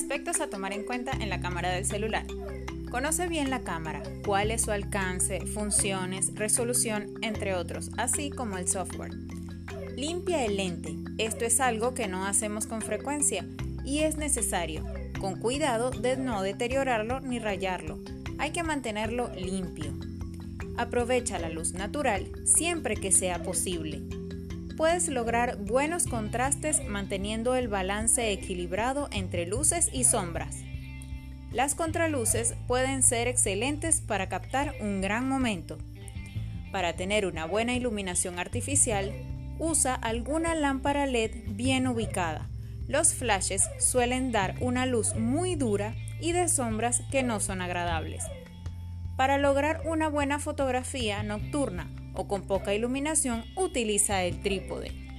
Aspectos a tomar en cuenta en la cámara del celular. Conoce bien la cámara, cuál es su alcance, funciones, resolución, entre otros, así como el software. Limpia el lente. Esto es algo que no hacemos con frecuencia y es necesario, con cuidado de no deteriorarlo ni rayarlo. Hay que mantenerlo limpio. Aprovecha la luz natural siempre que sea posible puedes lograr buenos contrastes manteniendo el balance equilibrado entre luces y sombras. Las contraluces pueden ser excelentes para captar un gran momento. Para tener una buena iluminación artificial, usa alguna lámpara LED bien ubicada. Los flashes suelen dar una luz muy dura y de sombras que no son agradables. Para lograr una buena fotografía nocturna o con poca iluminación, utiliza el trípode.